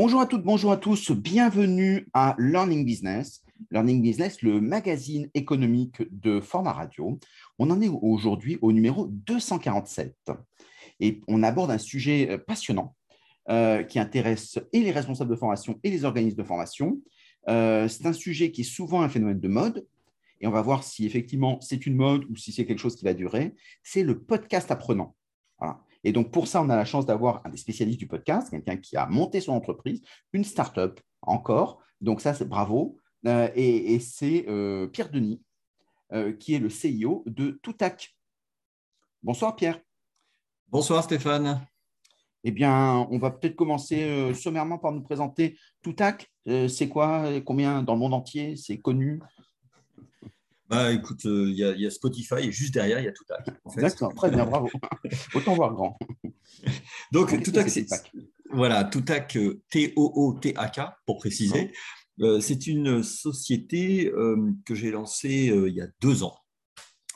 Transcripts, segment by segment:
Bonjour à toutes, bonjour à tous, bienvenue à Learning Business. Learning Business, le magazine économique de Format Radio. On en est aujourd'hui au numéro 247 et on aborde un sujet euh, passionnant euh, qui intéresse et les responsables de formation et les organismes de formation. Euh, c'est un sujet qui est souvent un phénomène de mode et on va voir si effectivement c'est une mode ou si c'est quelque chose qui va durer. C'est le podcast apprenant. Et donc, pour ça, on a la chance d'avoir un des spécialistes du podcast, quelqu'un qui a monté son entreprise, une start-up encore. Donc, ça, c'est bravo. Euh, et, c'est euh, Pierre Denis, euh, qui est le CIO de Toutac. Bonsoir, Pierre. Bonsoir, Stéphane. Eh bien, on va peut-être commencer sommairement par nous présenter Toutac. c'est quoi Combien dans le monde entier? C'est connu? Bah écoute, il y, a Spotify et juste derrière, il y a Toutac. D'accord, très bien, bravo. Autant voir grand. Donc, Toutac, c'est. Voilà, Toutac, T-O-O-T-A-K, pour préciser. Euh, c'est une société euh, que j'ai lancée euh, il y a deux ans,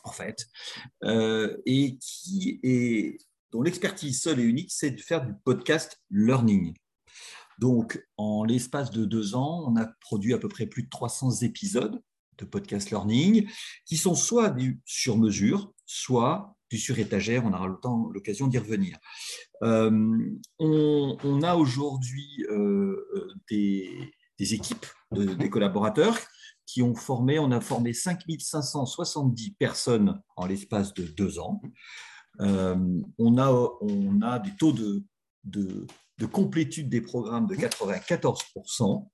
en fait, et qui est, dont l'expertise seule et unique, c'est de faire du podcast learning. Donc, en l'espace de deux ans, on a produit à peu près plus de 300 épisodes de podcast learning qui sont soit du sur-mesure, soit du sur-étagère. On aura l'occasion d'y revenir. on, a aujourd'hui des des équipes, des collaborateurs qui ont formé, on a formé 5570 personnes en l'espace de deux ans. Euh, on, a, on a des taux de, de complétude des programmes de 94%.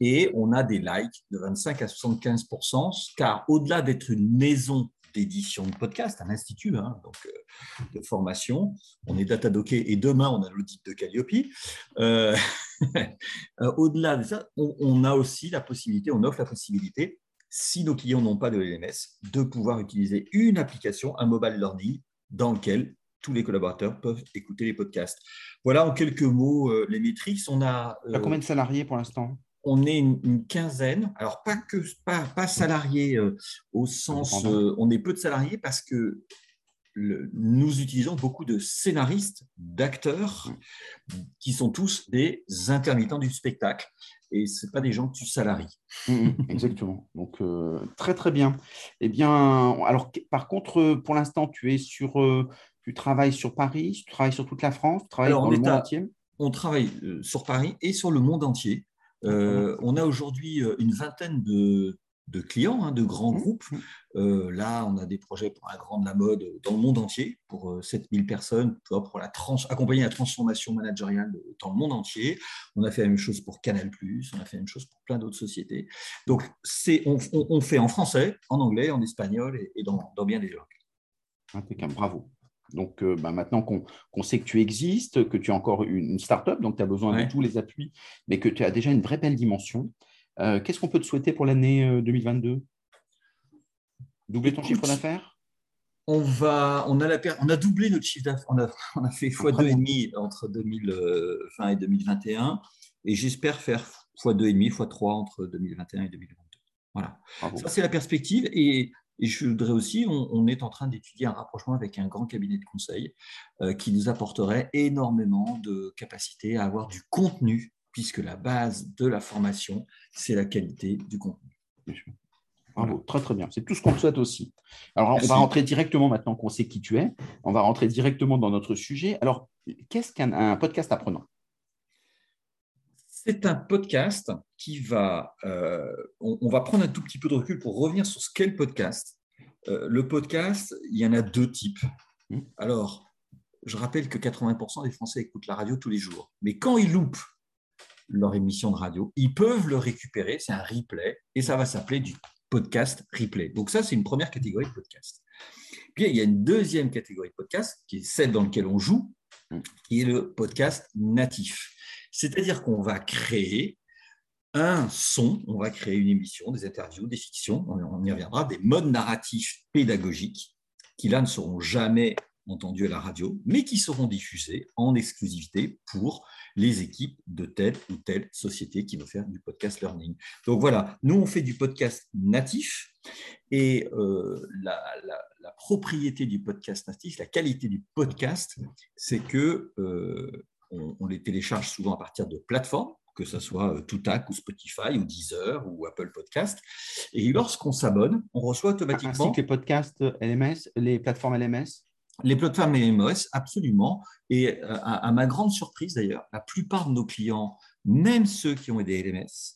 Et on a des likes de 25 à 75%, car au-delà d'être une maison d'édition de podcast, un institut hein, donc, euh, de formation. On est datadocké et demain, on a l'audit de Calliope. Euh, euh, au-delà de ça, on, a aussi la possibilité, on offre la possibilité, si nos clients n'ont pas de LMS, de pouvoir utiliser une application, un mobile learning, dans lequel tous les collaborateurs peuvent écouter les podcasts. Voilà en quelques mots les métriques. On a, combien de salariés pour l'instant? On est une, quinzaine. Alors, pas que pas, pas salariés euh, au sens, euh, on est peu de salariés parce que nous utilisons beaucoup de scénaristes, d'acteurs, qui sont tous des intermittents du spectacle. Et ce pas des gens que tu salaries. Mmh, mmh, exactement. Donc, euh, très, très bien. Eh bien, alors, par contre, pour l'instant, tu es sur, tu travailles sur Paris, tu travailles sur toute la France, tu travailles dans le monde entier On travaille sur Paris et sur le monde entier. Euh, on a aujourd'hui euh, une vingtaine de, clients, hein, de grands mmh. groupes. Euh, là, on a des projets pour un grand de la mode dans le monde entier, pour 7000 personnes, pour la accompagner la transformation managériale dans le monde entier. On a fait la même chose pour Canal+, on a fait la même chose pour plein d'autres sociétés. Donc, on, on, fait en français, en anglais, en espagnol et, dans, bien des langues. Impeccable, bravo. Donc euh, bah, maintenant qu'on sait que tu existes, que tu es encore une, start-up, donc tu as besoin de tous les appuis, mais que tu as déjà une vraie belle dimension, euh, qu'est-ce qu'on peut te souhaiter pour l'année 2022 euh, Doubler ton chiffre d'affaires? on, va, on, a la, on a doublé notre chiffre d'affaires, on a, on a fait x2,5 entre 2020 et 2021, et j'espère faire x2,5, x3 entre 2021 et 2022. Voilà. Ça, c'est la perspective. Et et je voudrais aussi, on, est en train d'étudier un rapprochement avec un grand cabinet de conseil euh, qui nous apporterait énormément de capacité à avoir du contenu, puisque la base de la formation, c'est la qualité du contenu. Bravo, très très bien. C'est tout ce qu'on souhaite aussi. Alors, on va rentrer directement maintenant qu'on sait qui tu es. On va rentrer directement dans notre sujet. Alors, qu'est-ce qu'un podcast apprenant? C'est un podcast qui va. Euh, on, va prendre un tout petit peu de recul pour revenir sur ce qu'est le podcast. Euh, le podcast, il y en a deux types. Mmh. Alors, je rappelle que 80% des Français écoutent la radio tous les jours. Mais quand ils loupent leur émission de radio, ils peuvent le récupérer. C'est un replay et ça va s'appeler du podcast replay. Donc, ça, c'est une première catégorie de podcast. Puis, il y a une deuxième catégorie de podcast qui est celle dans laquelle on joue, mmh. qui est le podcast natif. C'est-à-dire qu'on va créer un son, on va créer une émission, des interviews, des fictions, on y reviendra, des modes narratifs pédagogiques qui là ne seront jamais entendus à la radio, mais qui seront diffusés en exclusivité pour les équipes de telle ou telle société qui veut faire du podcast learning. Donc voilà, nous on fait du podcast natif et euh, la, propriété du podcast natif, la qualité du podcast, c'est que euh, on, les télécharge souvent à partir de plateformes, que ce soit euh, Toutac ou Spotify ou Deezer ou Apple Podcast. Et lorsqu'on s'abonne, on reçoit automatiquement. Ainsi les podcasts LMS, les plateformes LMS les plateformes LMS, absolument. Et euh, à, ma grande surprise d'ailleurs, la plupart de nos clients, même ceux qui ont des LMS,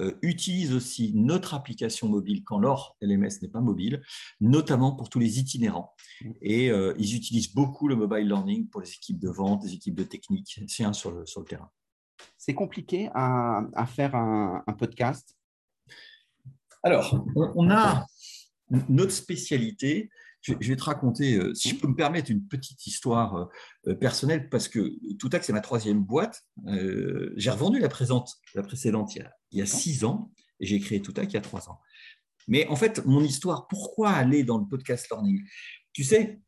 euh, utilisent aussi notre application mobile quand leur LMS n'est pas mobile, notamment pour tous les itinérants. Et euh, ils utilisent beaucoup le mobile learning pour les équipes de vente, les équipes de technique, c'est sur le, sur le terrain. C'est compliqué à, faire un, podcast? Alors, on, a notre spécialité, je, vais te raconter, euh, si je peux me permettre, une petite histoire personnelle, parce que Toutac, c'est ma troisième boîte. J'ai revendu la, présente, la précédente il y a, il y a six ans et j'ai créé Toutac il y a trois ans. Mais en fait, mon histoire, pourquoi aller dans le podcast learning? Tu sais,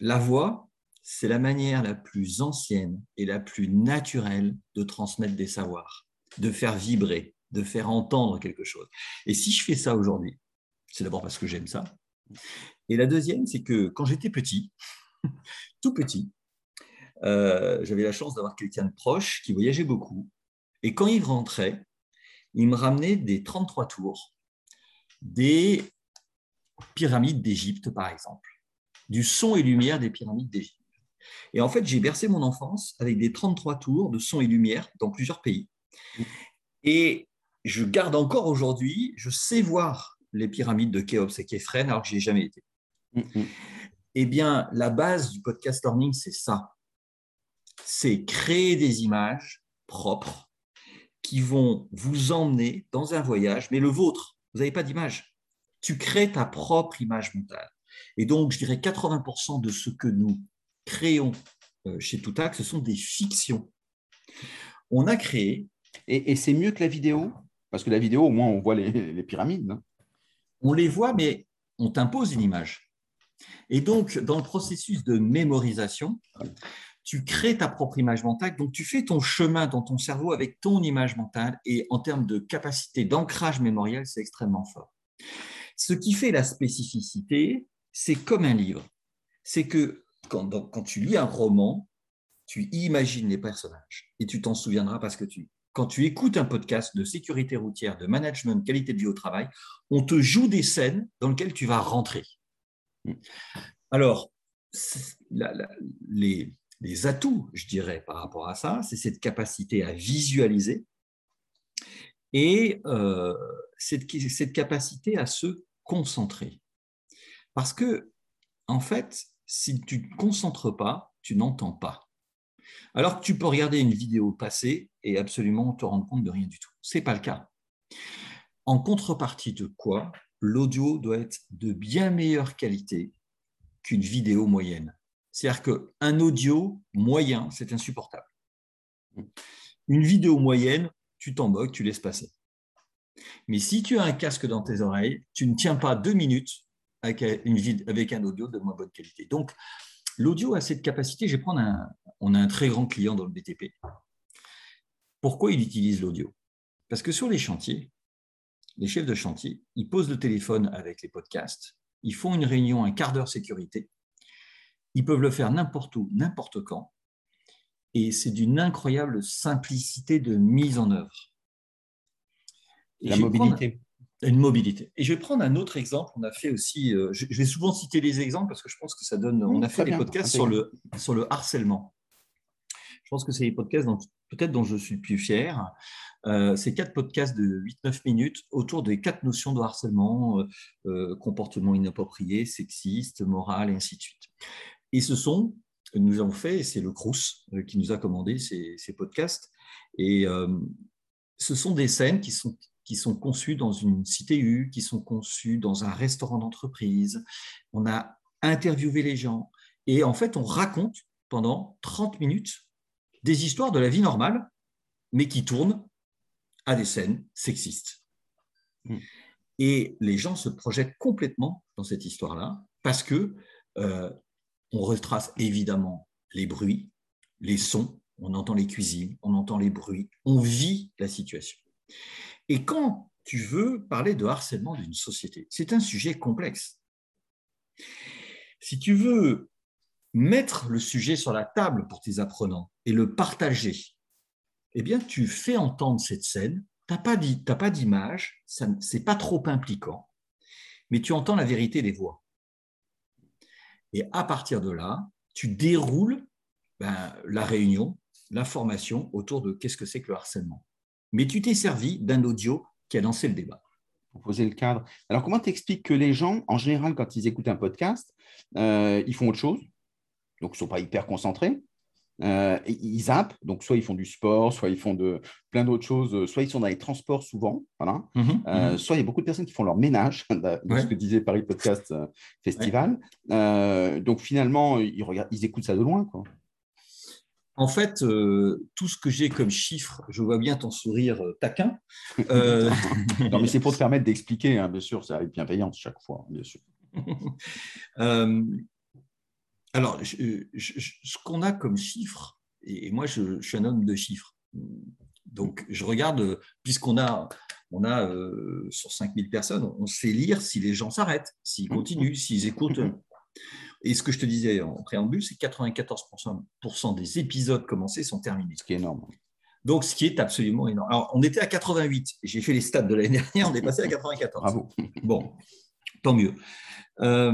la voix, c'est la manière la plus ancienne et la plus naturelle de transmettre des savoirs, de faire vibrer, de faire entendre quelque chose. Et si je fais ça aujourd'hui, c'est d'abord parce que j'aime ça. Et la deuxième, c'est que quand j'étais petit, tout petit, euh, j'avais la chance d'avoir quelqu'un de proche qui voyageait beaucoup et quand il rentrait, il me ramenait des 33 tours, des pyramides d'Égypte, par exemple, du son et lumière des pyramides d'Égypte. Et en fait, j'ai bercé mon enfance avec des 33 tours de son et lumière dans plusieurs pays. Et je garde encore aujourd'hui, je sais voir les pyramides de Khéops et Képhren alors que je n'y ai jamais été. Eh bien, la base du podcast learning, c'est ça. C'est créer des images propres qui vont vous emmener dans un voyage, mais le vôtre. Vous n'avez pas d'image. Tu crées ta propre image mentale. Et donc, je dirais 80% de ce que nous créons euh, chez Toutac, ce sont des fictions. On a créé. Et, c'est mieux que la vidéo? Parce que la vidéo, au moins, on voit les, pyramides. on les voit, mais on t'impose une image. Et donc, dans le processus de mémorisation, tu crées ta propre image mentale, donc tu fais ton chemin dans ton cerveau avec ton image mentale et en termes de capacité d'ancrage mémoriel, c'est extrêmement fort. Ce qui fait la spécificité, c'est comme un livre. C'est que quand, tu lis un roman, tu imagines les personnages et tu t'en souviendras parce que tu. Quand tu écoutes un podcast de sécurité routière, de management, qualité de vie au travail, on te joue des scènes dans lesquelles tu vas rentrer. Alors, les, les atouts, je dirais, par rapport à ça, c'est cette capacité à visualiser et euh, cette, cette, capacité à se concentrer. Parce que, en fait, si tu ne te concentres pas, tu n'entends pas. Alors que tu peux regarder une vidéo passée et absolument te rendre compte de rien du tout. Ce n'est pas le cas. En contrepartie de quoi, l'audio doit être de bien meilleure qualité qu'une vidéo moyenne. C'est-à-dire qu'un audio moyen, c'est insupportable. Une vidéo moyenne, tu t'en tu laisses passer. Mais si tu as un casque dans tes oreilles, tu ne tiens pas deux minutes avec, une, avec un audio de moins bonne qualité. Donc, l'audio a cette capacité. Je vais prendre un, on a un très grand client dans le BTP. Pourquoi il utilise l'audio? Parce que sur les chantiers, les chefs de chantier, ils posent le téléphone avec les podcasts, ils font une réunion un quart d'heure sécurité, ils peuvent le faire n'importe où, n'importe quand. Et c'est d'une incroyable simplicité de mise en œuvre. La mobilité. Une mobilité. Et je vais prendre un autre exemple. On a fait aussi, euh, je vais souvent citer les exemples parce que je pense que ça donne. on a fait des podcasts sur le, sur le harcèlement. Je pense que c'est les podcasts peut-être dont je suis le plus fier. Euh, c'est quatre podcasts de 8-9 minutes autour des quatre notions de harcèlement, euh, comportement inapproprié, sexiste, moral, et ainsi de suite. Et ce sont, nous avons fait, c'est le Crous euh, qui nous a commandé ces, podcasts, et euh, ce sont des scènes qui sont, qui sont conçues dans une cité U, qui sont conçues dans un restaurant d'entreprise. On a interviewé les gens, et en fait, on raconte pendant 30 minutes des histoires de la vie normale, mais qui tournent à des scènes sexistes. Mm. Et les gens se projettent complètement dans cette histoire-là parce que euh, on retrace évidemment les bruits, les sons, on entend les cuisines, on entend les bruits, on vit la situation. Et quand tu veux parler de harcèlement d'une société, c'est un sujet complexe. Si tu veux mettre le sujet sur la table pour tes apprenants, et le partager, eh bien, tu fais entendre cette scène. Tu n'as pas d'image, ce n'est pas trop impliquant, mais tu entends la vérité des voix. Et à partir de là, tu déroules ben, la réunion, la formation autour de qu'est-ce que c'est que le harcèlement. Mais tu t'es servi d'un audio qui a lancé le débat. Pour poser le cadre. Alors, comment t'expliques que les gens, en général, quand ils écoutent un podcast, euh, ils font autre chose, donc ils ne sont pas hyper concentrés, euh, ils zappent, donc soit ils font du sport, soit ils font de, plein d'autres choses, soit ils sont dans les transports souvent, voilà. Mhm, euh, mhm. soit il y a beaucoup de personnes qui font leur ménage, de ce que disait Paris Podcast Festival. donc finalement, ils, regardent, ils écoutent ça de loin. Quoi. En fait, euh, tout ce que j'ai comme chiffre, je vois bien ton sourire euh, taquin. Euh, non, mais c'est pour te permettre d'expliquer, hein, bien sûr, c'est avec bienveillance chaque fois, bien sûr. Alors, ce qu'on a comme chiffre, et moi, je, suis un homme de chiffres. Donc, je regarde, puisqu'on a, on a sur 5000 personnes, on sait lire si les gens s'arrêtent, s'ils continuent, s'ils écoutent. Et ce que je te disais en préambule, c'est que 94% des épisodes commencés sont terminés. Ce qui est énorme. Donc, ce qui est absolument énorme. Alors, on était à 88. J'ai fait les stats de l'année dernière, on est passé à 94. Bravo. Bon, tant mieux. Euh,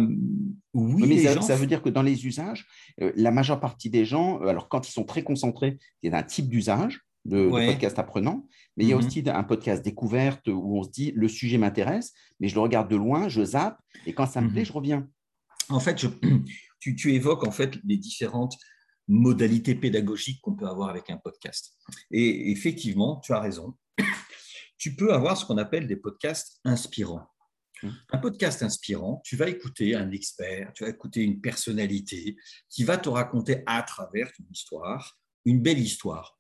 oui, mais ça, veut dire que dans les usages, euh, la majeure partie des gens, euh, alors quand ils sont très concentrés, il y a un type d'usage de, podcast apprenant, mais il y a mhm. aussi un podcast découverte où on se dit le sujet m'intéresse, mais je le regarde de loin, je zappe, et quand ça me mhm. plaît, je reviens en fait, tu, évoques en fait les différentes modalités pédagogiques qu'on peut avoir avec un podcast. Et effectivement, tu as raison. Tu peux avoir ce qu'on appelle des podcasts inspirants. Mmh. Un podcast inspirant, tu vas écouter un expert, tu vas écouter une personnalité qui va te raconter à travers une histoire, une belle histoire.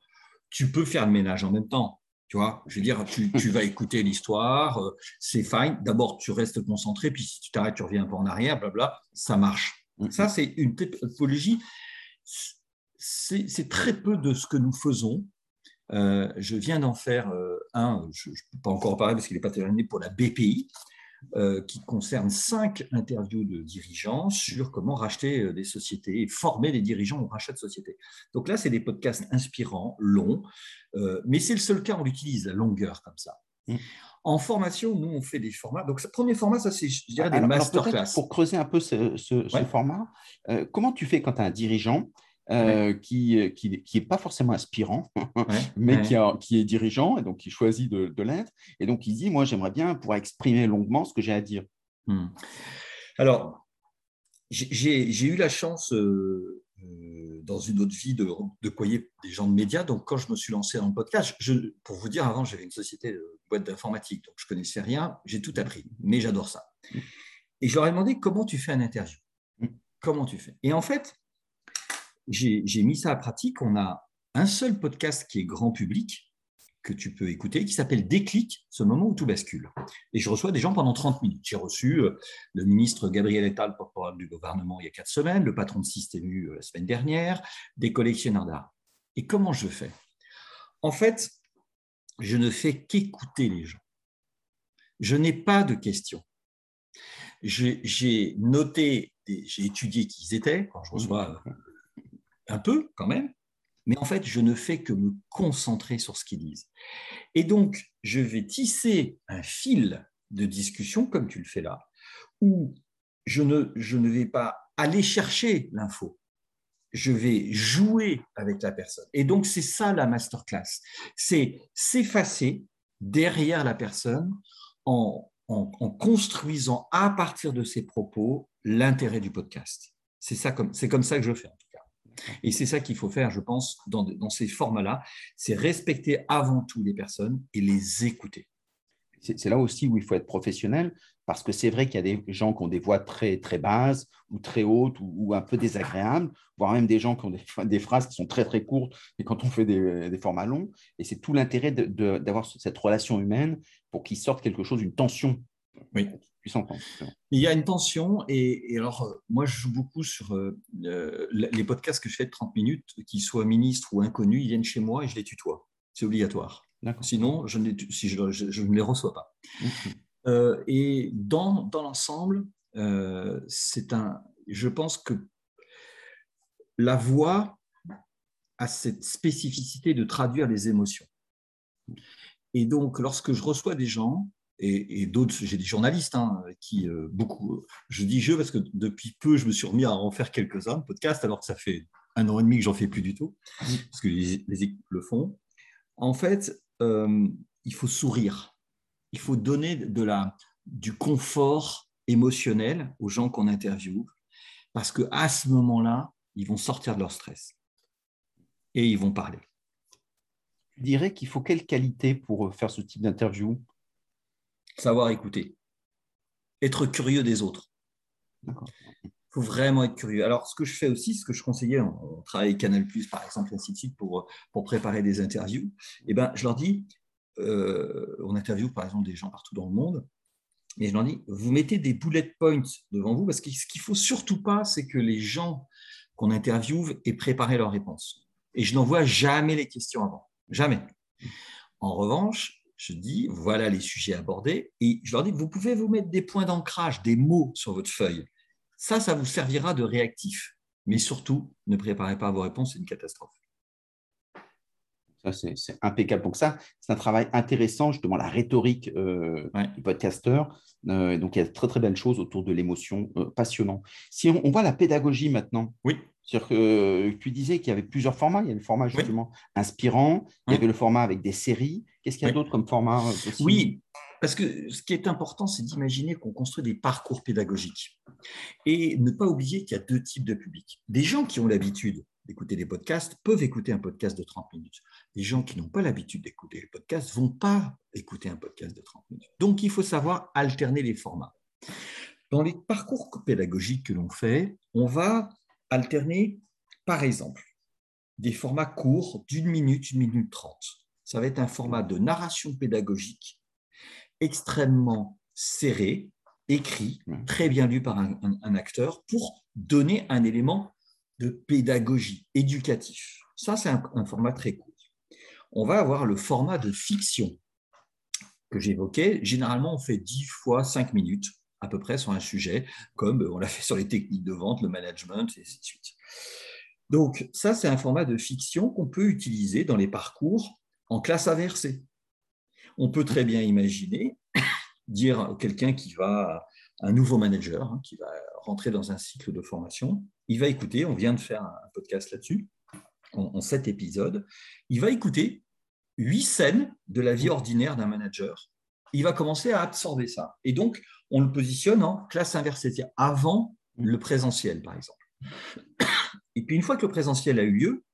Tu peux faire le ménage en même temps. Tu vois, je veux dire, tu, vas écouter l'histoire, euh, c'est fine. D'abord, tu restes concentré, puis si tu t'arrêtes, tu reviens un peu en arrière, blabla, ça marche. Mm-hmm. Ça, c'est une typologie. C'est très peu de ce que nous faisons. Euh, je viens d'en faire euh, un, je ne peux pas encore en parler parce qu'il n'est pas terminé pour la BPI. Euh, qui concerne cinq interviews de dirigeants sur comment racheter euh, des sociétés et former des dirigeants au rachat de sociétés. Donc là, c'est des podcasts inspirants, longs, euh, mais c'est le seul cas où on utilise, la longueur comme ça. Mmh. En formation, nous, on fait des formats. Donc, ce premier format, ça, c'est, je dirais, des masterclass. Pour creuser un peu ce, format, comment tu fais quand tu as un dirigeant euh, qui n'est qui, qui pas forcément aspirant, mais Qui, qui, est dirigeant, et donc qui choisit de, de l'être. Et donc, il dit, moi, j'aimerais bien pouvoir exprimer longuement ce que j'ai à dire. Hmm. Alors, j'ai eu la chance, euh, euh, dans une autre vie, de, de coyer des gens de médias. Donc, quand je me suis lancé dans le podcast, je, pour vous dire, avant, j'avais une société de boîte d'informatique, donc je connaissais rien, j'ai tout appris, mais j'adore ça. Et je leur ai demandé comment tu fais un interview? Hmm. Comment tu fais? Et en fait, j'ai mis ça à pratique. On a un seul podcast qui est grand public que tu peux écouter, qui s'appelle Déclic, ce moment où tout bascule. Et je reçois des gens pendant 30 minutes. J'ai reçu euh, le ministre Gabriel Attal, porte-parole du gouvernement, il y a quatre semaines, le patron de Système euh, la semaine dernière, des collectionneurs d'art. Et comment je fais? En fait, je ne fais qu'écouter les gens. Je n'ai pas de questions. J'ai noté, j'ai étudié qui ils étaient quand je reçois euh, un peu quand même, mais en fait, je ne fais que me concentrer sur ce qu'ils disent. Et donc, je vais tisser un fil de discussion, comme tu le fais là, où je ne, je ne vais pas aller chercher l'info, je vais jouer avec la personne. Et donc, c'est ça la masterclass, c'est s'effacer derrière la personne en, en, construisant à partir de ses propos l'intérêt du podcast. C'est ça comme, c'est comme ça que je fais. Et c'est ça qu'il faut faire, je pense, dans, ces formats-là, c'est respecter avant tout les personnes et les écouter. C'est là aussi où il faut être professionnel, parce que c'est vrai qu'il y a des gens qui ont des voix très, très basses ou très hautes ou, un peu désagréables, voire même des gens qui ont des, phrases qui sont très, très courtes et quand on fait des, formats longs. Et c'est tout l'intérêt d'avoir cette relation humaine pour qu'il sorte quelque chose, une tension oui. Il y a une tension, et, alors euh, moi je joue beaucoup sur euh, les podcasts que je fais de 30 minutes, qu'ils soient ministres ou inconnus, ils viennent chez moi et je les tutoie. C'est obligatoire. Sinon, je ne, les, si je, ne les reçois pas. Euh, et dans, dans l'ensemble, c'est un. Je pense que la voix a cette spécificité de traduire les émotions. Et donc, lorsque je reçois des gens, et, d'autres, j'ai des journalistes hein, qui, euh, beaucoup, je dis je parce que depuis peu, je me suis remis à en faire quelques-uns de podcasts, alors que ça fait un an et demi que j'en fais plus du tout, parce que les, équipes le font. En fait, euh, il faut sourire. Il faut donner de la, du confort émotionnel aux gens qu'on interviewe, parce qu'à ce moment-là, ils vont sortir de leur stress et ils vont parler. Tu dirais qu'il faut quelle qualité pour faire ce type d'interview? Savoir écouter. Être curieux des autres. Il faut vraiment être curieux. Alors, ce que je fais aussi, ce que je conseillais, on, travaille Canal, par exemple, ainsi de suite, pour, pour préparer des interviews, eh ben, je leur dis, euh, on interviewe par exemple des gens partout dans le monde, et je leur dis, vous mettez des bullet points devant vous, parce que ce qu'il ne faut surtout pas, c'est que les gens qu'on interviewe aient préparé leurs réponses. Et je n'envoie jamais les questions avant. Jamais. En revanche, je dis, voilà les sujets abordés, et je leur dis, vous pouvez vous mettre des points d'ancrage, des mots sur votre feuille. Ça, ça vous servira de réactif. Mais surtout, ne préparez pas vos réponses, c'est une catastrophe. Ça, c'est impeccable. Donc ça, c'est un travail intéressant, justement, la rhétorique euh, du podcasteur. Euh, donc, il y a de très, très belles choses autour de l'émotion, euh, passionnant. Si on, voit la pédagogie maintenant, oui. C'est-à-dire que tu disais qu'il y avait plusieurs formats. Il y a le format justement inspirant, il y avait le format avec des séries. Qu'est-ce qu'il y a d'autre comme format Oui, parce que ce qui est important, c'est d'imaginer qu'on construit des parcours pédagogiques. Et ne pas oublier qu'il y a deux types de publics. Des gens qui ont l'habitude d'écouter des podcasts peuvent écouter un podcast de 30 minutes. Les gens qui n'ont pas l'habitude d'écouter les podcasts ne vont pas écouter un podcast de 30 minutes. Donc, il faut savoir alterner les formats. Dans les parcours pédagogiques que l'on fait, on va alterner, par exemple, des formats courts d'une minute, une minute trente. Ça va être un format de narration pédagogique extrêmement serré, écrit, très bien lu par un acteur pour donner un élément de pédagogie, éducatif. Ça, c'est un, format très court. On va avoir le format de fiction que j'évoquais. Généralement, on fait 10 fois 5 minutes à peu près sur un sujet, comme on l'a fait sur les techniques de vente, le management, et ainsi de suite. Donc, ça, c'est un format de fiction qu'on peut utiliser dans les parcours en classe inversée. On peut très bien imaginer dire quelqu'un qui va, un nouveau manager, hein, qui va rentrer dans un cycle de formation, il va écouter, on vient de faire un podcast là-dessus, en, sept épisodes, il va écouter huit scènes de la vie ordinaire d'un manager. Il va commencer à absorber ça. Et donc, on le positionne en classe inversée, c'est-à-dire avant le présentiel, par exemple. Et puis, une fois que le présentiel a eu lieu,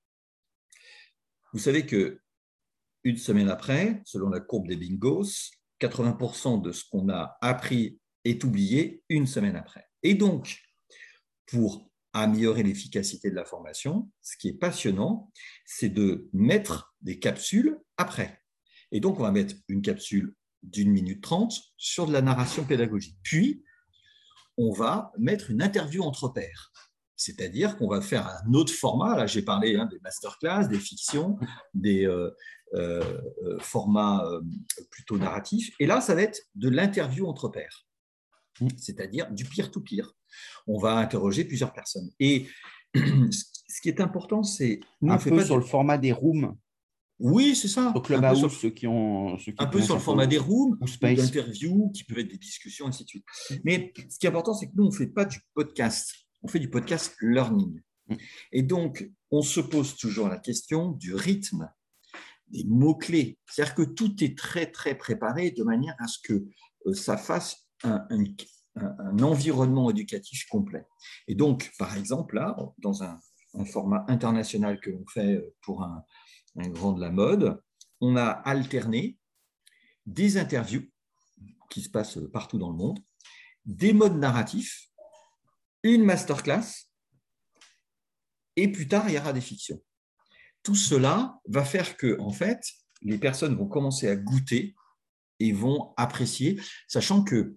vous savez que une semaine après, selon la courbe des bingos, 80% de ce qu'on a appris est oublié une semaine après. Et donc, pour améliorer l'efficacité de la formation, ce qui est passionnant, c'est de mettre des capsules après. Et donc, on va mettre une capsule d'une minute trente sur de la narration pédagogique. Puis, on va mettre une interview entre pairs. C'est-à-dire qu'on va faire un autre format. Là, j'ai parlé hein, des masterclass, des fictions, des euh, euh, euh, formats plutôt narratifs. Et là, ça va être de l'interview entre pairs, c'est-à-dire du peer-to-peer on va interroger plusieurs personnes. Et ce qui est important, c'est... Un peu sur le format des rooms. Oui, c'est ça. Au Clubhouse, ceux qui ont... un peu sur le format des rooms, ou d'interviews, qui peuvent être des discussions, ainsi de suite. Mais ce qui est important, c'est que nous, on ne fait pas du podcast, on fait du podcast learning. Mm. Et donc, on se pose toujours la question du rythme, des mots-clés. C'est-à-dire que tout est très, très préparé de manière à ce que euh, ça fasse un, un, environnement éducatif complet. Et donc, par exemple, là, dans un, format international que l'on fait pour un, grand de la mode, on a alterné des interviews qui se passent partout dans le monde, des modes narratifs, une masterclass, et plus tard, il y aura des fictions. Tout cela va faire que, en fait, les personnes vont commencer à goûter et vont apprécier, sachant que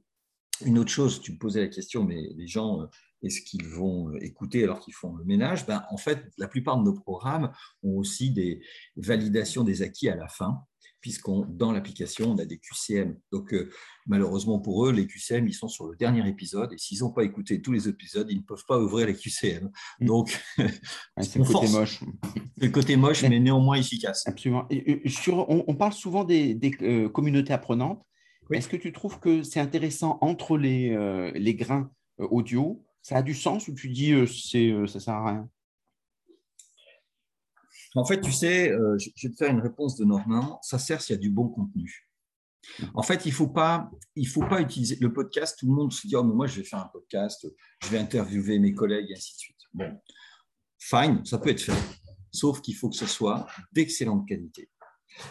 une autre chose, tu me posais la question, mais les gens, euh, est-ce qu'ils vont euh, écouter alors qu'ils font le ménage ben, En fait, la plupart de nos programmes ont aussi des validations des acquis à la fin. puisqu'on dans l'application, on a des QCM. Donc, euh, malheureusement pour eux, les QCM, ils sont sur le dernier épisode, et s'ils n'ont pas écouté tous les épisodes, ils ne peuvent pas ouvrir les QCM. Mm. Donc, c'est le côté moche. C'est le côté moche, mais, néanmoins efficace. Absolument. sur, on, parle souvent des, euh, communautés apprenantes. Est-ce que tu trouves que c'est intéressant entre les, euh, les grains audio Ça a du sens ou tu dis c'est ça ne sert à rien? En fait, tu sais, euh, je vais te faire une réponse de Normand. Ça sert s'il y a du bon contenu. En fait, il ne faut, pas, faut pas utiliser le podcast. Tout le monde se dit oh, mais Moi, je vais faire un podcast, je vais interviewer mes collègues, et ainsi de suite. Bon, fine, ça peut être fait. Sauf qu'il faut que ce soit d'excellente qualité.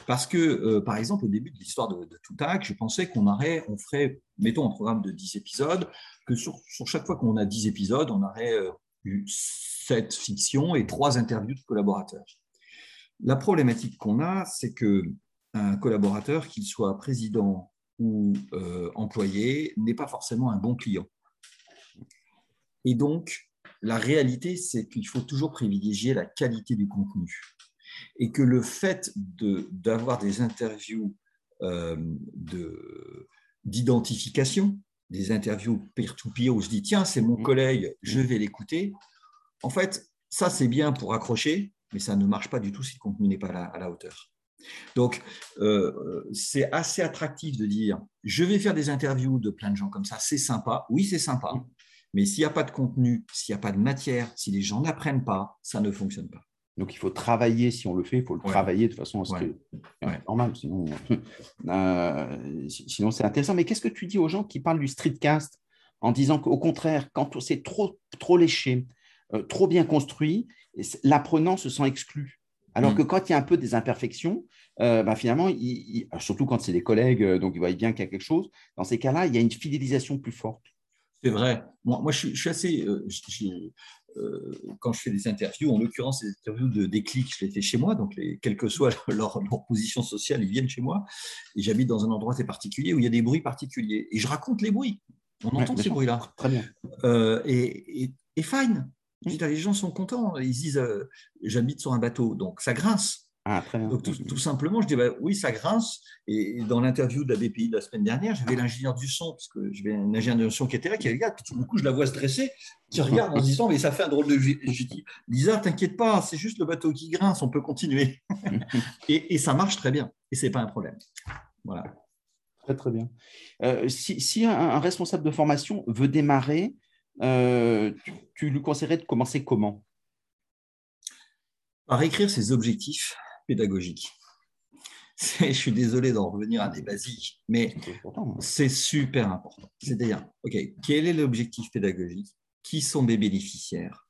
Parce que, euh, par exemple, au début de l'histoire de, de Toutac, je pensais qu'on aurait, on ferait, mettons un programme de 10 épisodes, que sur, chaque fois qu'on a 10 épisodes, on aurait euh, eu 7 fictions et 3 interviews de collaborateurs. La problématique qu'on a, c'est que un collaborateur, qu'il soit président ou euh, employé, n'est pas forcément un bon client. Et donc, la réalité, c'est qu'il faut toujours privilégier la qualité du contenu. Et que le fait d'avoir des interviews euh, d'identification, des interviews peer-to-peer où je dis, tiens, c'est mon mmh. collègue, je vais l'écouter, en fait, ça, c'est bien pour accrocher, mais ça ne marche pas du tout si le contenu n'est pas à la, hauteur. Donc, euh, c'est assez attractif de dire, je vais faire des interviews de plein de gens comme ça, c'est sympa, oui, c'est sympa, mais s'il n'y a pas de contenu, s'il n'y a pas de matière, si les gens n'apprennent pas, ça ne fonctionne pas. Donc, il faut travailler, si on le fait, il faut le travailler de façon à ce que normal, sinon, euh, sinon c'est intéressant. Mais qu'est-ce que tu dis aux gens qui parlent du streetcast en disant qu'au contraire, quand c'est trop, trop léché, euh, trop bien construit, l'apprenant se sent exclu? Alors mm. que quand il y a un peu des imperfections, euh, bah, finalement, surtout quand c'est des collègues, donc ils voient bien qu'il y a quelque chose, dans ces cas-là, il y a une fidélisation plus forte. C'est vrai. Moi, moi je, suis, assez. Quand je fais des interviews, en l'occurrence, les interviews de déclic, je les fais chez moi, donc quelle que soit leur, position sociale, ils viennent chez moi. Et j'habite dans un endroit assez particulier où il y a des bruits particuliers. Et je raconte les bruits. On entend ces bruits-là. Très bien. et, et, et, fine les gens sont contents. Ils disent euh, j'habite sur un bateau, donc ça grince. Ah, donc tout, simplement, je dis bah, oui, ça grince. Et dans l'interview de la BPI de la semaine dernière, j'avais l'ingénieur du son, parce que j'avais un ingénieur du son qui était là, qui regarde, puis tout d'un coup, je la vois se dresser, qui regarde en se disant mais ça fait un drôle de. Je dis Lisa, t'inquiète pas, c'est juste le bateau qui grince, on peut continuer. et, ça marche très bien, et c'est pas un problème. Voilà. Très très bien. Euh, si, un, responsable de formation veut démarrer euh, tu, lui conseillerais de commencer comment? Par écrire ses objectifs pédagogiques. Je suis désolé d'en revenir à des basiques, mais hein. c'est super important. C'est-à-dire, OK, quel est l'objectif pédagogique? Qui sont mes bénéficiaires?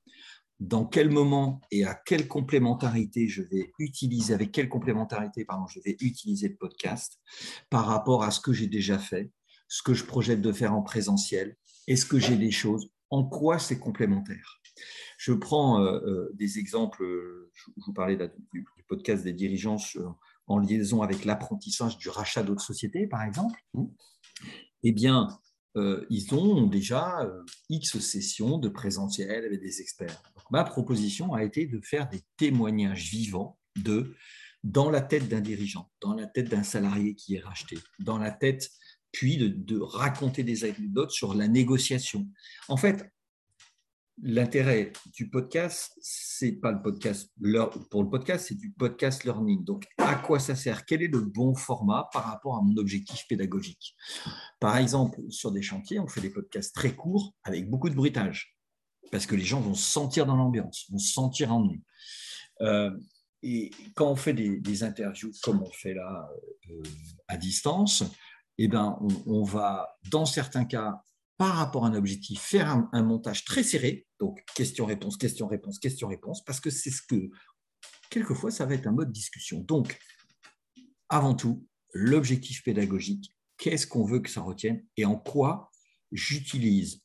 Dans quel moment et à quelle complémentarité je vais utiliser, avec quelle complémentarité, pardon, je vais utiliser le podcast par rapport à ce que j'ai déjà fait, ce que je projette de faire en présentiel, est-ce que j'ai des choses? En quoi c'est complémentaire? Je prends euh, euh, des exemples, je, vous parlais du, podcast des dirigeants en liaison avec l'apprentissage du rachat d'autres sociétés, par exemple. Mmh. Eh bien, euh, ils ont déjà X sessions de présentiel avec des experts. ma proposition a été de faire des témoignages vivants de dans la tête d'un dirigeant, dans la tête d'un salarié qui est racheté, dans la tête puis de, raconter des anecdotes sur la négociation. En fait, l'intérêt du podcast, c'est pas le podcast pour le podcast, c'est du podcast learning. Donc, à quoi ça sert? Quel est le bon format par rapport à mon objectif pédagogique? Par exemple, sur des chantiers, on fait des podcasts très courts avec beaucoup de bruitage parce que les gens vont se sentir dans l'ambiance, vont se sentir emmenés. Euh, et quand on fait des, interviews comme on fait là euh, à distance, eh ben, on, va, dans certains cas, par rapport à un objectif, faire un, montage très serré, donc question-réponse, question-réponse, question-réponse, parce que c'est ce que, quelquefois, ça va être un mode discussion. Donc, avant tout, l'objectif pédagogique, qu'est-ce qu'on veut que ça retienne et en quoi j'utilise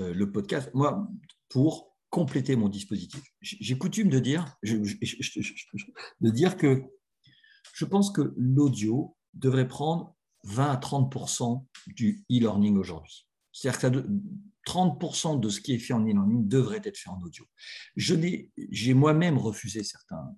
euh, le podcast, moi, pour compléter mon dispositif. J'ai coutume de dire, de dire que je pense que l'audio devrait prendre 20 à 30% du e-learning aujourd'hui. C'est-à-dire que 30% de ce qui est fait en e-learning devrait être fait en audio. J'ai moi-même refusé certains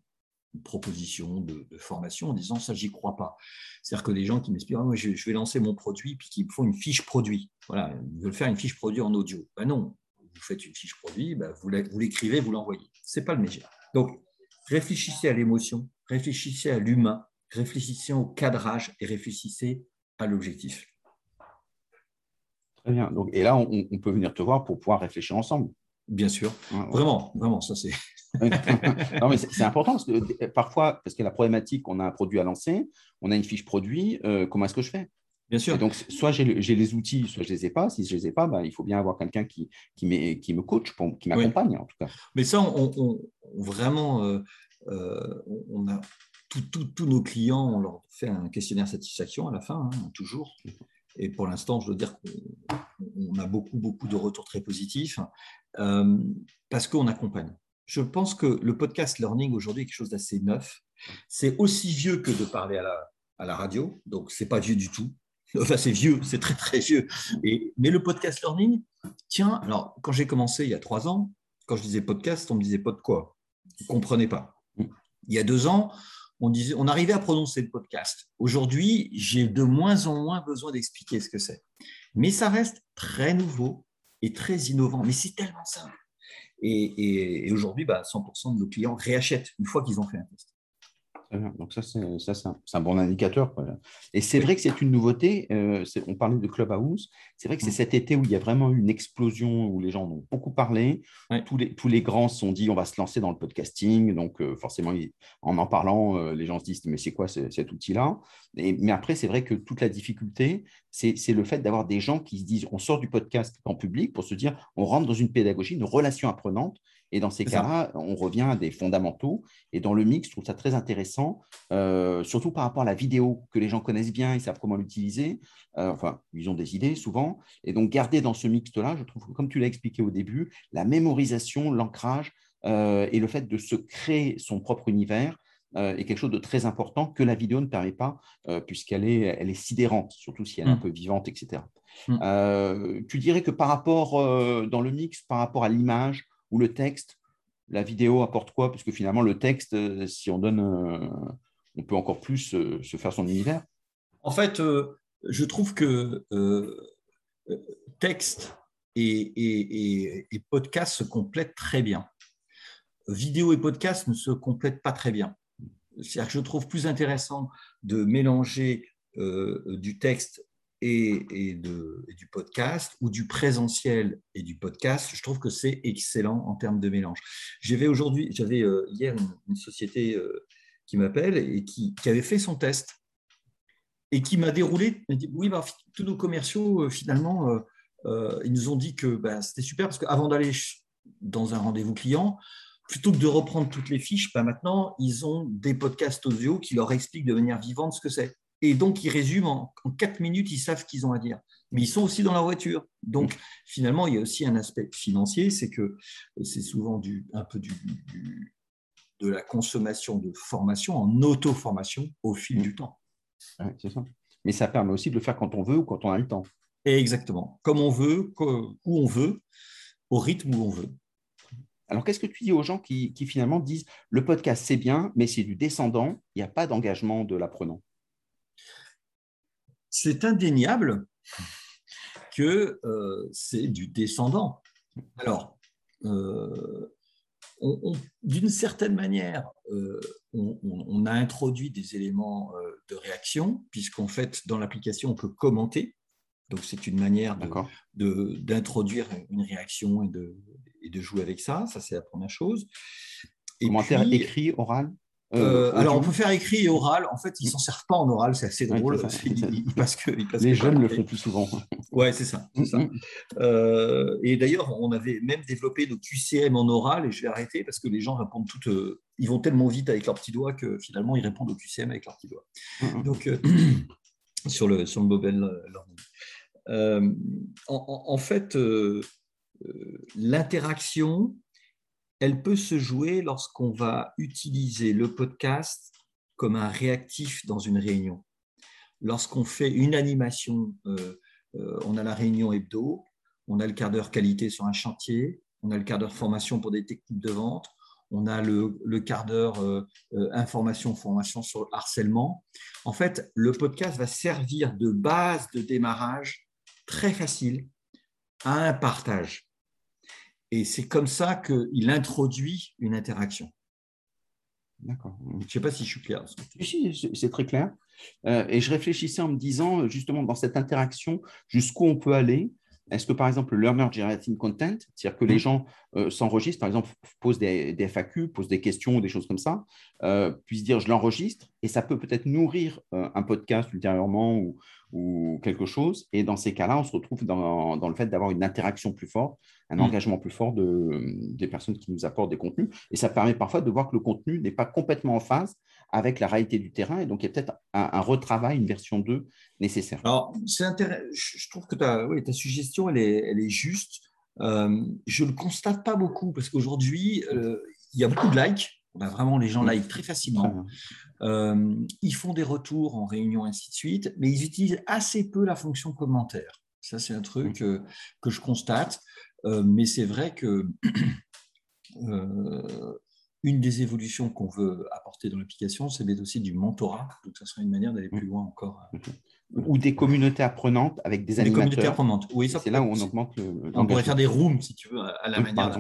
proposition de, formation en disant ça, j'y crois pas. C'est-à-dire que des gens qui m'expliquent, ah, je, vais lancer mon produit, puis qui me font une fiche produit. Voilà, ils veulent faire une fiche produit en audio. Ben non, vous faites une fiche produit, ben vous l'écrivez, vous l'envoyez. C'est pas le métier. Donc, réfléchissez à l'émotion, réfléchissez à l'humain, réfléchissez au cadrage et réfléchissez à l'objectif. Très bien. Donc, et là, on, peut venir te voir pour pouvoir réfléchir ensemble. Bien sûr. Vraiment, vraiment, ça c'est. non, mais c'est important parce que parfois, parce que la problématique, on a un produit à lancer, on a une fiche produit, euh, comment est-ce que je fais? Bien sûr. donc, soit j'ai les outils, soit je ne les ai pas. Si je ne les ai pas, ben, il faut bien avoir quelqu'un qui, qui, qui me coach, qui m'accompagne en tout cas. Mais ça, on, vraiment, euh, euh, on a tous nos clients, on leur fait un questionnaire satisfaction à la fin, hein, toujours. Et pour l'instant, je dois dire qu'on a beaucoup, beaucoup de retours très positifs euh, parce qu'on accompagne. Je pense que le podcast learning aujourd'hui est quelque chose d'assez neuf. C'est aussi vieux que de parler à la, à la radio, donc c'est pas vieux du tout. Enfin, c'est vieux, c'est très très vieux. Et, mais le podcast learning, tiens, alors quand j'ai commencé il y a trois ans, quand je disais podcast, on me disait pod quoi? Vous ne comprenez pas. Il y a deux ans, on, disait, on arrivait à prononcer le podcast. Aujourd'hui, j'ai de moins en moins besoin d'expliquer ce que c'est. Mais ça reste très nouveau et très innovant. Mais c'est tellement simple. Et, aujourd'hui, bah, 100% de nos clients réachètent une fois qu'ils ont fait un test. Donc ça, c'est un, bon indicateur. Et c'est vrai que c'est une nouveauté. Euh, on parlait de Clubhouse. C'est vrai que c'est cet été où il y a vraiment eu une explosion, où les gens ont beaucoup parlé. Tous, les, tous les grands se sont dit, on va se lancer dans le podcasting. Donc euh, forcément, en en parlant, euh, les gens se disent, mais c'est quoi cet outil-là? Mais après, c'est vrai que toute la difficulté, c'est le fait d'avoir des gens qui se disent, on sort du podcast en public pour se dire, on rentre dans une pédagogie, une relation apprenante et dans ces cas-là, on revient à des fondamentaux. Et dans le mix, je trouve ça très intéressant, euh, surtout par rapport à la vidéo, que les gens connaissent bien, ils savent comment l'utiliser. Euh, enfin, ils ont des idées souvent. Et donc, garder dans ce mix-là, je trouve que, comme tu l'as expliqué au début, la mémorisation, l'ancrage euh, et le fait de se créer son propre univers est quelque chose de très important que la vidéo ne permet pas, puisqu'elle est, elle est sidérante, surtout si elle est un mmh. peu vivante, etc. Mmh. tu dirais que par rapport, dans le mix, par rapport à l'image, le texte La vidéo apporte quoi? Parce que finalement, le texte, euh, si on donne, euh, on peut encore plus euh, se faire son univers. En fait, je trouve que texte et, podcast se complètent très bien. Vidéo et podcast ne se complètent pas très bien. C'est-à-dire que je trouve plus intéressant de mélanger du texte et, du podcast ou du présentiel et du podcast, je trouve que c'est excellent en termes de mélange. J'avais aujourd'hui, j'avais euh, hier une, société euh, qui m'appelle et qui, avait fait son test et qui m'a déroulé, m'a dit oui, bah, tous nos commerciaux euh, finalement, ils nous ont dit que bah, c'était super parce qu'avant d'aller dans un rendez-vous client, plutôt que de reprendre toutes les fiches, bah, maintenant, ils ont des podcasts audio qui leur expliquent de manière vivante ce que c'est. Et donc, ils résument en, quatre minutes, ils savent ce qu'ils ont à dire. Mais ils sont aussi dans la voiture. Donc, finalement, il y a aussi un aspect financier, c'est que c'est souvent du, un peu du, de la consommation de formation en auto-formation au fil du temps. c'est ça. Mais ça permet aussi de le faire quand on veut ou quand on a le temps. exactement. Comme on veut, où on veut, au rythme où on veut. Alors, qu'est-ce que tu dis aux gens qui, qui finalement disent le podcast, c'est bien, mais c'est du descendant, il n'y a pas d'engagement de l'apprenant? C'est indéniable que euh, c'est du descendant. Alors, euh, d'une certaine manière, euh, on, a introduit des éléments de réaction, puisqu'en fait, dans l'application, on peut commenter. Donc, c'est une manière d'introduire une réaction et de, et de, jouer avec ça. Ça, c'est la première chose. Et Commentaire écrit, oral? Euh, euh, alors, on peut faire écrit et oral. En fait, ils ne s'en servent pas en oral, c'est assez drôle. parce que, Les jeunes le font plus souvent. Ouais, c'est ça. ça. Euh, et d'ailleurs, on avait même développé nos QCM en oral et je vais arrêter parce que les gens répondent toutes. ils vont tellement vite avec leurs petits doigts que finalement, ils répondent au QCM avec leurs petits doigts. Donc, sur, le, sur le mobile learning. en, fait, l'interaction elle peut se jouer lorsqu'on va utiliser le podcast comme un réactif dans une réunion. Lorsqu'on fait une animation, euh, euh, on a la réunion hebdo, on a le quart d'heure qualité sur un chantier, on a le quart d'heure formation pour des techniques de vente, on a le, quart d'heure euh, information, formation sur le harcèlement. En fait, le podcast va servir de base de démarrage très facile à un partage. Et c'est comme ça qu'il introduit une interaction. D'accord. Je ne sais pas si je suis clair. Si, c'est très clair. Euh, et je réfléchissais en me disant, justement, dans cette interaction, jusqu'où on peut aller. Est-ce que, par exemple, le learner generating content, c'est-à-dire que les gens euh, s'enregistrent, par exemple, posent des, des, FAQ, posent des questions, des choses comme ça, euh, puissent dire je l'enregistre, et ça peut peut-être nourrir euh, un podcast ultérieurement ou, ou, quelque chose. Et dans ces cas-là, on se retrouve dans, dans le fait d'avoir une interaction plus forte, un mmh. engagement plus fort de, des personnes qui nous apportent des contenus. Et ça permet parfois de voir que le contenu n'est pas complètement en phase avec la réalité du terrain. Et donc, il y a peut-être un, retravail, une version 2 nécessaire. Alors, je trouve que ta, ta suggestion, elle est, elle est juste. Euh, je ne le constate pas beaucoup parce qu'aujourd'hui, euh, il y a beaucoup de likes. Vraiment les gens like très facilement. Euh, ils font des retours en réunion, ainsi de suite, mais ils utilisent assez peu la fonction commentaire. Ça, c'est un truc que je constate. mais c'est vrai que une des évolutions qu'on veut apporter dans l'application, c'est aussi du mentorat. Donc, ça sera une manière d'aller plus loin encore. Ou des communautés apprenantes avec des, animateurs. Des communautés apprenantes, oui. C'est là où on augmente le. On pourrait faire des rooms, si tu veux, à la manière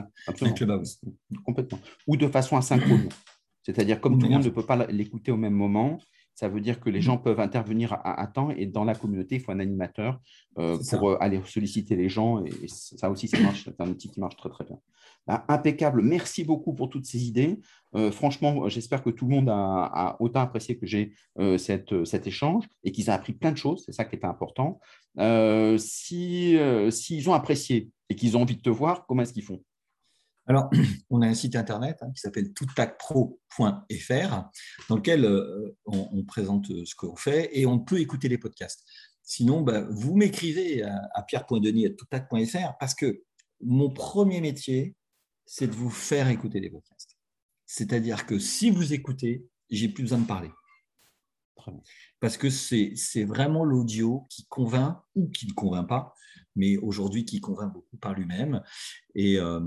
d'un Clubhouse. Complètement. Ou de façon asynchrone. C'est-à-dire, comme tout le monde ne peut pas l'écouter au même moment, ça veut dire que les mm. gens peuvent intervenir à, temps et dans la communauté, il faut un animateur euh, pour euh, aller solliciter les gens. Et, ça aussi, ça marche. C'est un outil qui marche très, très bien. Bah, impeccable. Merci beaucoup pour toutes ces idées. Euh, franchement, j'espère que tout le monde a, autant apprécié que j'ai cet échange et qu'ils ont appris plein de choses. C'est ça qui est important. S'ils si, ont apprécié et qu'ils ont envie de te voir, comment est-ce qu'ils font? Alors, on a un site internet hein, qui s'appelle toutacpro.fr dans lequel euh, on, présente ce qu'on fait et on peut écouter les podcasts. Sinon, bah, vous m'écrivez à, à pierre.denis.toutac.fr parce que mon premier métier, c'est de vous faire écouter les podcasts. C'est-à-dire que si vous écoutez, j'ai plus besoin de parler. Parce que c'est vraiment l'audio qui convainc ou qui ne convainc pas mais aujourd'hui qui convainc beaucoup par lui-même. Et, euh,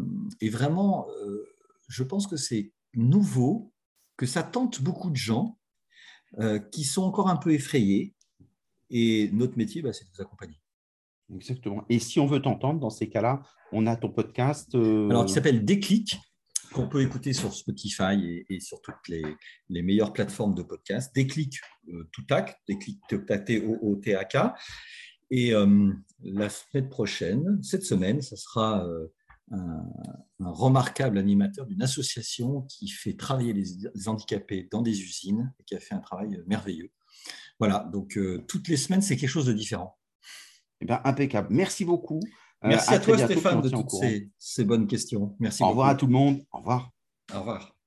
vraiment, euh, je pense que c'est nouveau, que ça tente beaucoup de gens euh, qui sont encore un peu effrayés. Et notre métier, bah, c'est de vous accompagner. Exactement. Et si on veut t'entendre, dans ces cas-là, on a ton podcast. Alors, qui s'appelle Déclic, qu'on peut écouter sur Spotify et, sur toutes les, les, meilleures plateformes de podcast. Déclic, tout tac, déclic, T-O-O-T-A-K. Et euh, la semaine prochaine, cette semaine, ce sera euh, un, remarquable animateur d'une association qui fait travailler les, handicapés dans des usines et qui a fait un travail merveilleux. Voilà, donc euh, toutes les semaines, c'est quelque chose de différent. Eh bien, impeccable. Merci beaucoup. Merci à, toi, Stéphane, de toutes ces, ces, bonnes questions. Merci Au revoir à tout le monde. Au revoir. Au revoir.